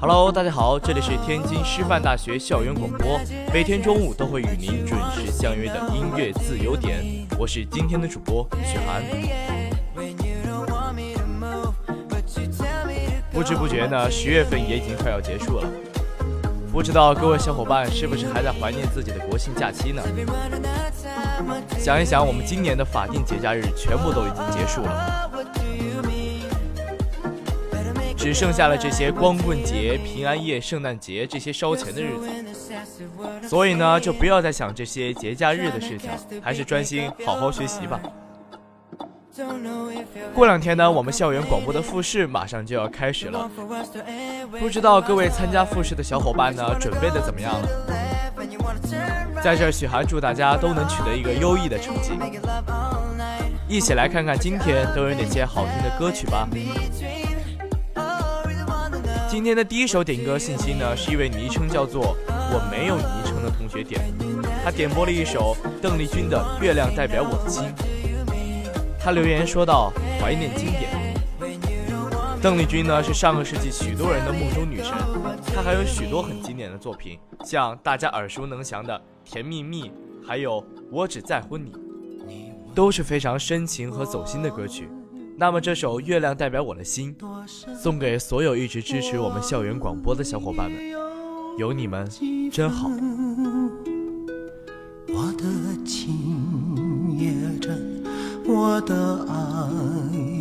Hello，大家好，这里是天津师范大学校园广播，每天中午都会与您准时相约的音乐自由点，我是今天的主播许涵。不知不觉呢，十月份也已经快要结束了，不知道各位小伙伴是不是还在怀念自己的国庆假期呢？想一想，我们今年的法定节假日全部都已经结束了。只剩下了这些光棍节、平安夜、圣诞节这些烧钱的日子，所以呢，就不要再想这些节假日的事情，还是专心好好学习吧。过两天呢，我们校园广播的复试马上就要开始了，不知道各位参加复试的小伙伴呢，准备的怎么样了？在这，许涵祝大家都能取得一个优异的成绩。一起来看看今天都有哪些好听的歌曲吧。今天的第一首点歌信息呢，是一位昵称叫做“我没有昵称”的同学点，他点播了一首邓丽君的《月亮代表我的心》。他留言说道：“怀念经典。”邓丽君呢，是上个世纪许多人的梦中女神，她还有许多很经典的作品，像大家耳熟能详的《甜蜜蜜》，还有《我只在乎你》，都是非常深情和走心的歌曲。那么这首《月亮代表我的心》，送给所有一直支持我们校园广播的小伙伴们，有你们真好。我的情也真，我的爱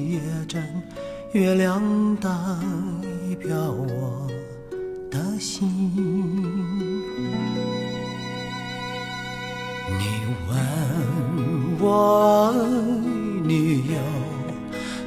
也真，月亮代表我的心。你问我爱你有？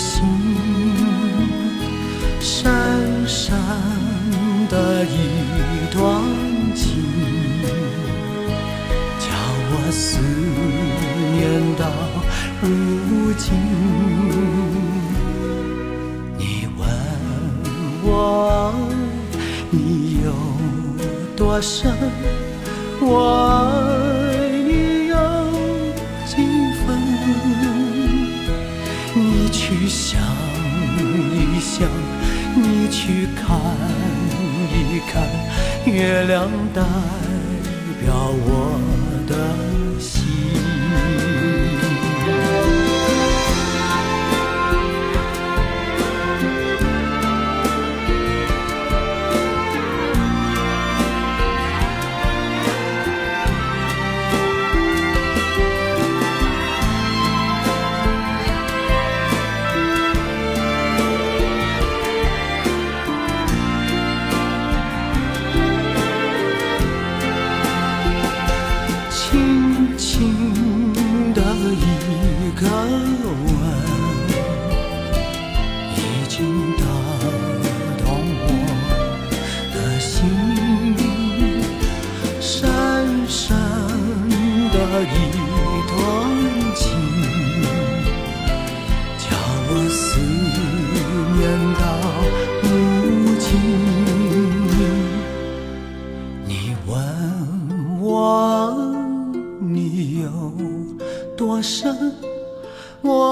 心，深深的一段情，叫我思念到如今。你问我你有多深，我去看。一看，月亮代表我的 come.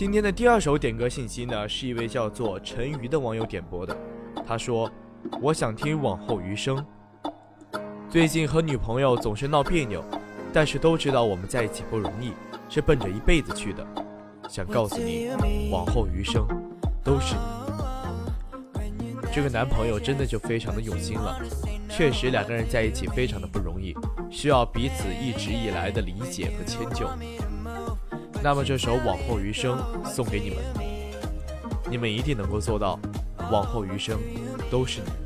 今天的第二首点歌信息呢，是一位叫做陈瑜的网友点播的。他说：“我想听《往后余生》。最近和女朋友总是闹别扭，但是都知道我们在一起不容易，是奔着一辈子去的。想告诉你，往后余生都是你。这个男朋友真的就非常的用心了。确实，两个人在一起非常的不容易，需要彼此一直以来的理解和迁就。”那么这首《往后余生》送给你们，你们一定能够做到，往后余生都是你。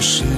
Session.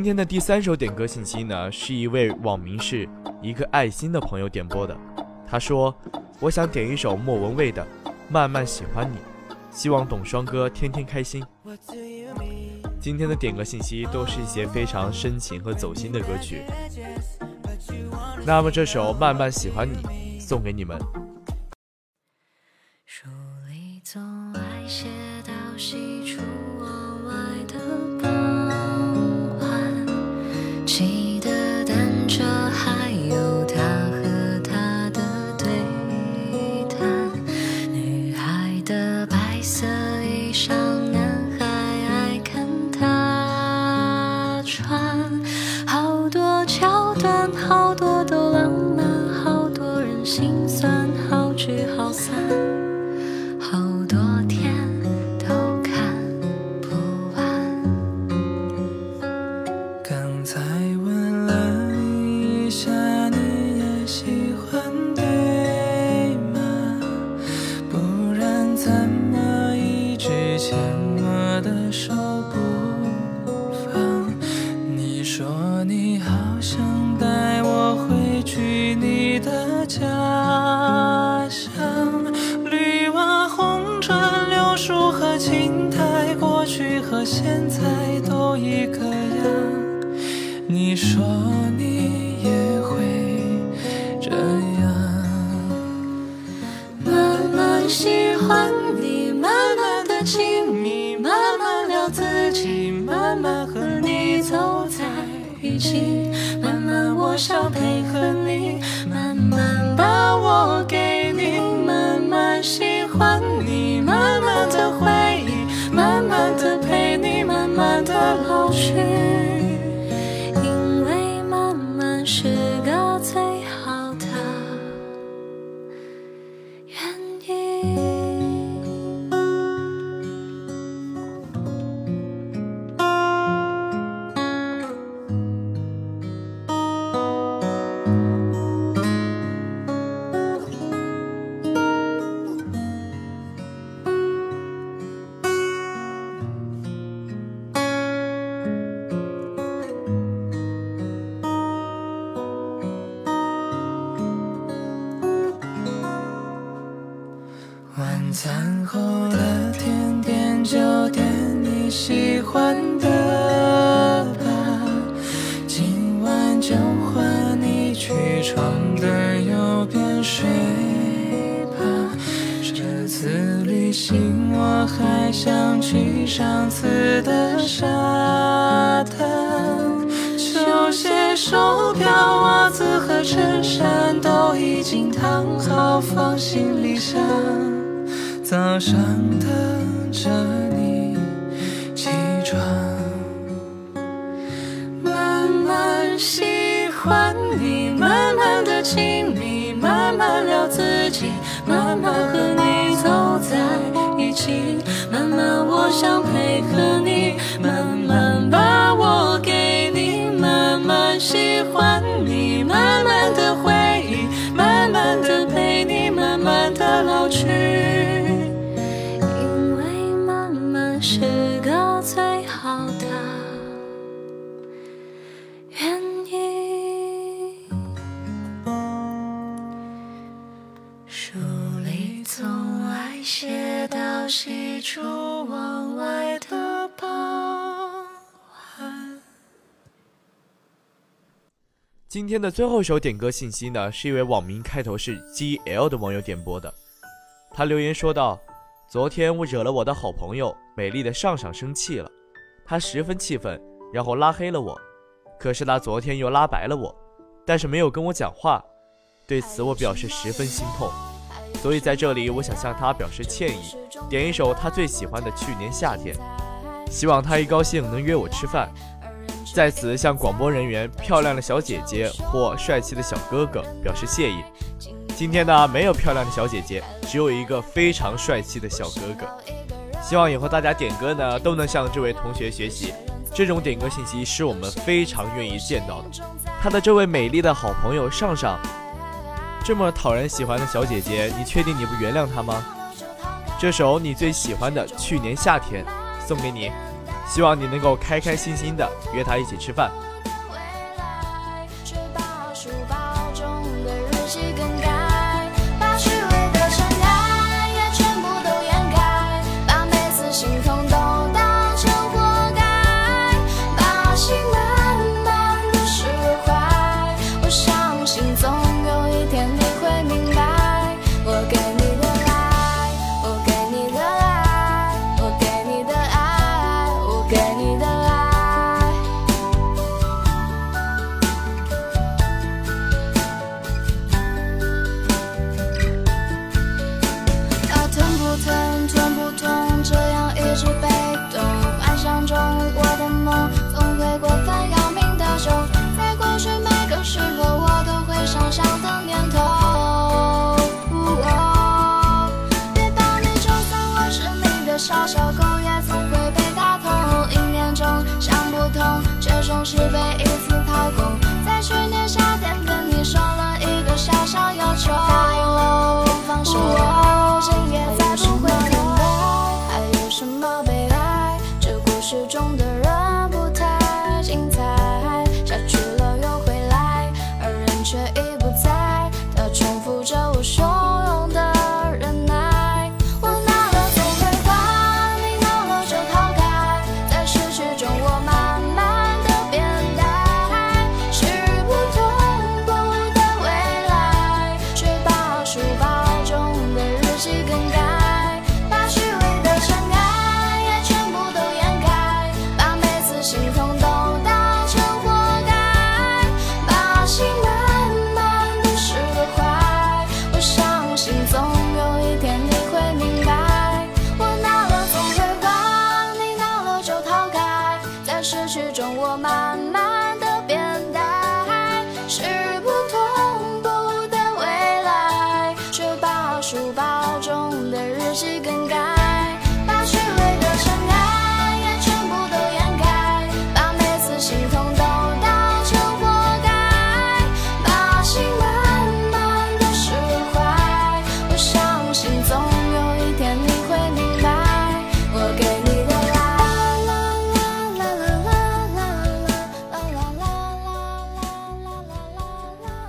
今天的第三首点歌信息呢，是一位网名是一个爱心的朋友点播的。他说：“我想点一首莫文蔚的《慢慢喜欢你》，希望董双哥天天开心。”今天的点歌信息都是一些非常深情和走心的歌曲。那么这首《慢慢喜欢你》送给你们。书里总爱写到喜出慢慢，我想配合你，慢慢把我给你，慢慢喜欢你，慢慢的回忆，慢慢的陪你，慢慢的老去。因为慢慢是个最好的上次的沙滩，球鞋、手表、袜子和衬衫都已经烫好，放行李箱，早上等着你起床，慢慢喜欢你，慢慢的亲密，慢慢聊自己，慢慢和你走在。起，慢慢我想配合你，慢慢把我给你，慢慢喜欢你，慢慢的回忆，慢慢的陪你，慢慢的老去。出往外的傍晚今天的最后一首点歌信息呢，是一位网名开头是 G L 的网友点播的。他留言说道：“昨天我惹了我的好朋友美丽的上上生气了，他十分气愤，然后拉黑了我。可是他昨天又拉白了我，但是没有跟我讲话。对此我表示十分心痛，所以在这里我想向他表示歉意，点一首他最喜欢的《去年夏天》，希望他一高兴能约我吃饭。”在此向广播人员、漂亮的小姐姐或帅气的小哥哥表示谢意。今天呢，没有漂亮的小姐姐，只有一个非常帅气的小哥哥。希望以后大家点歌呢，都能向这位同学学习。这种点歌信息是我们非常愿意见到的。他的这位美丽的好朋友上上，这么讨人喜欢的小姐姐，你确定你不原谅她吗？这首你最喜欢的《去年夏天》送给你。希望你能够开开心心的约她一起吃饭。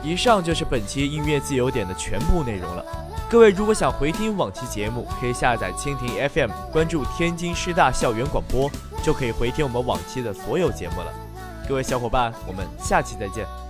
以上就是本期音乐自由点的全部内容了。各位如果想回听往期节目，可以下载蜻蜓 FM，关注天津师大校园广播，就可以回听我们往期的所有节目了。各位小伙伴，我们下期再见。